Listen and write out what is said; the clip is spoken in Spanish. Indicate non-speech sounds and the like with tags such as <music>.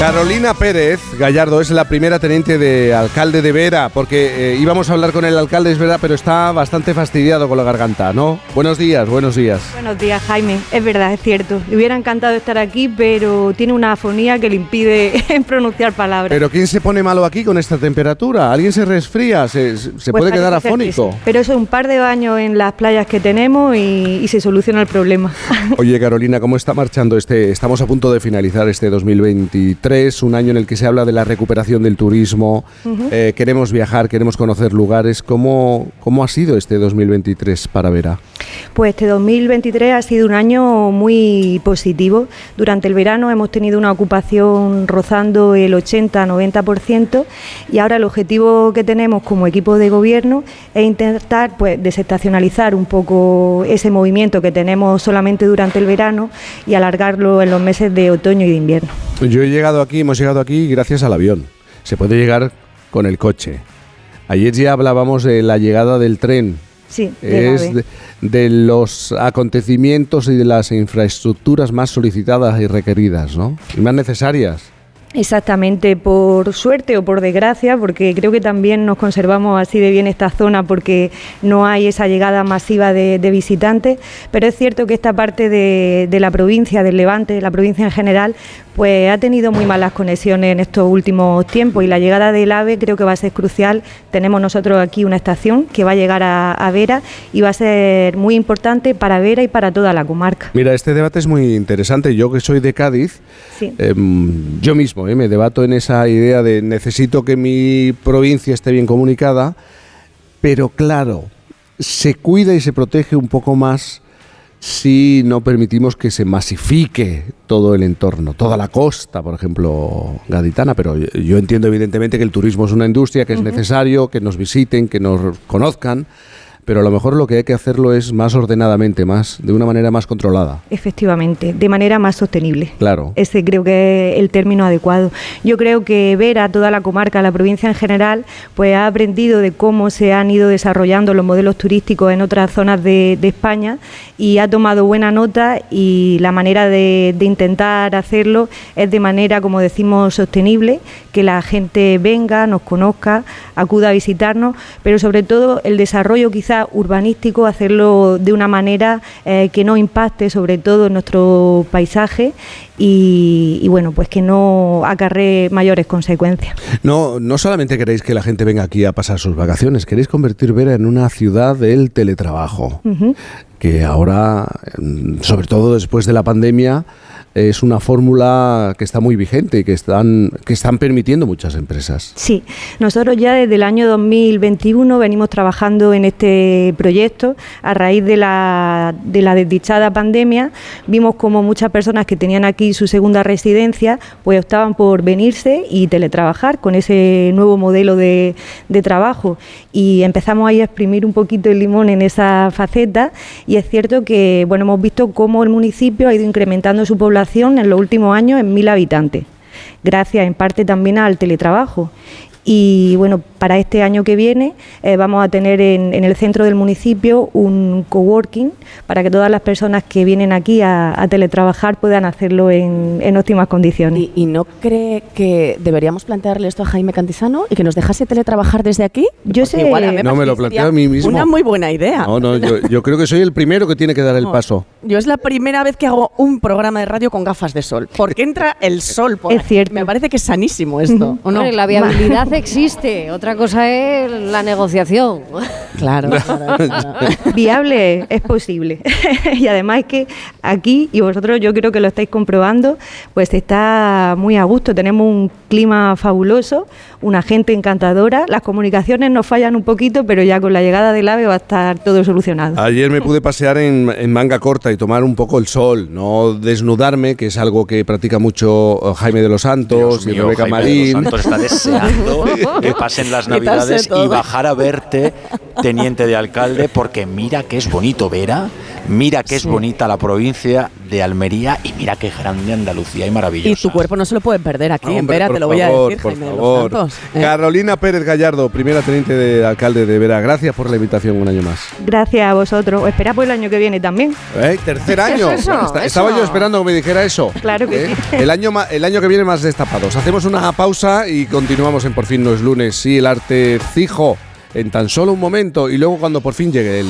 Carolina Pérez Gallardo es la primera teniente de alcalde de Vera, porque eh, íbamos a hablar con el alcalde, es verdad, pero está bastante fastidiado con la garganta, ¿no? Buenos días, buenos días. Buenos días, Jaime. Es verdad, es cierto. Le hubiera encantado estar aquí, pero tiene una afonía que le impide <laughs> pronunciar palabras. ¿Pero quién se pone malo aquí con esta temperatura? ¿Alguien se resfría? ¿Se, se Pues puede quedar afónico? sí. Pero eso es un par de baños en las playas que tenemos y, y se soluciona el problema. Oye, Carolina, ¿cómo está marchando este? Estamos a punto de finalizar este 2023, un año en el que se habla de la recuperación del turismo. Eh, queremos viajar, queremos conocer lugares. ¿Cómo, ¿Cómo ha sido este 2023 para Vera? Pues este 2023 ha sido un año muy positivo. Durante el verano hemos tenido una ocupación rozando el 80-90% y ahora el objetivo que tenemos como equipo de gobierno es intentar pues, desestacionalizar un poco ese movimiento que tenemos solamente durante el verano y alargarlo en los meses de otoño y de invierno. Yo he llegado aquí, hemos llegado aquí gracias al avión. Se puede llegar con el coche. Ayer ya hablábamos de la llegada del tren. Sí, de Es de, de los acontecimientos y de las infraestructuras más solicitadas y requeridas, ¿no? Y más necesarias. Exactamente, por suerte o por desgracia, porque creo que también nos conservamos así de bien esta zona porque no hay esa llegada masiva de, de visitantes, pero es cierto que esta parte de, de la provincia, del Levante, de la provincia en general, pues ha tenido muy malas conexiones en estos últimos tiempos y la llegada del AVE creo que va a ser crucial. Tenemos nosotros aquí una estación que va a llegar a, a Vera y va a ser muy importante para Vera y para toda la comarca. Mira, este debate es muy interesante. Yo que soy de Cádiz, Sí. em, yo mismo eh, me debato en esa idea de necesito que mi provincia esté bien comunicada, pero claro, se cuida y se protege un poco más si no permitimos que se masifique todo el entorno, toda la costa, por ejemplo, gaditana, pero yo- yo entiendo evidentemente que el turismo es una industria que es necesario, que nos visiten, que nos conozcan, pero a lo mejor lo que hay que hacerlo es más ordenadamente, más de una manera más controlada. Efectivamente, de manera más sostenible. Claro. Ese creo que es el término adecuado. Yo creo que Vera, toda la comarca, la provincia en general, pues ha aprendido de cómo se han ido desarrollando los modelos turísticos en otras zonas de, de España y ha tomado buena nota y la manera de, de intentar hacerlo es de manera, como decimos, sostenible, que la gente venga, nos conozca, acuda a visitarnos, pero sobre todo el desarrollo urbanístico, hacerlo de una manera eh, que no impacte sobre todo en nuestro paisaje y, y, bueno, pues que no acarree mayores consecuencias. No, no solamente queréis que la gente venga aquí a pasar sus vacaciones, queréis convertir Vera en una ciudad del teletrabajo. Que ahora, sobre todo después de la pandemia, es una fórmula que está muy vigente y que están, que están permitiendo muchas empresas. Sí, nosotros ya desde el año 2021 venimos trabajando en este proyecto. A raíz de la, de la desdichada pandemia, vimos como muchas personas que tenían aquí su segunda residencia, pues optaban por venirse y teletrabajar con ese nuevo modelo de, de trabajo. Y empezamos ahí a exprimir un poquito el limón en esa faceta. Y es cierto que bueno, hemos visto cómo el municipio ha ido incrementando su población en los últimos años en mil habitantes gracias en parte también al teletrabajo. Y bueno, para este año que viene eh, vamos a tener en, en el centro del municipio un coworking para que todas las personas que vienen aquí a, a teletrabajar puedan hacerlo en, en óptimas condiciones. ¿Y, y no cree que deberíamos plantearle esto a Jaime Cantizano y que nos dejase teletrabajar desde aquí? Yo Porque sé- igual a mí No, me lo sería planteo a mí mismo. Una muy buena idea. No, no, yo, yo creo que soy el primero que tiene que dar el No, paso. Yo es la primera vez que hago un programa de radio con gafas de sol. Porque entra el sol por Es aquí. cierto. Me parece que es sanísimo esto, ¿o no? La viabilidad existe, otra cosa es la negociación. <laughs> Claro, <laughs> claro, claro. Viable es posible. <laughs> y además es que aquí, y vosotros yo creo que lo estáis comprobando, pues está muy a gusto. Tenemos un clima fabuloso, una gente encantadora. Las comunicaciones nos fallan un poquito, pero ya con la llegada del AVE va a estar todo solucionado. Ayer me pude pasear en, en manga corta y tomar un poco el sol, no desnudarme, que es algo que practica mucho eh, Jaime de los Santos Dios y mío, Rebeca Jaime de los Marín. Santos <laughs> está deseando que pasen las <laughs> navidades y bajar a verte, teniente de alcalde, porque mira que es bonito Vera, mira que es Sí. bonita la provincia de Almería y mira qué grande Andalucía y maravillosa. Y tu cuerpo no se lo puede perder aquí, en Vera, te lo voy favor, a decir, por Jaime de los favor. Santos, ¿eh? Carolina Pérez Gallardo, primera teniente de alcalde de Vera, gracias por la invitación un año más. Gracias a vosotros. Espera por el año que viene también. ¿Eh? Tercer año. eso, Bueno, esta- eso. Estaba yo esperando que me dijera eso. Claro que ¿Eh? sí. El año, el año que viene más destapados. Hacemos una pausa y continuamos en Por fin no es lunes. Sí, el arte fijo en tan solo un momento y luego cuando por fin llegue el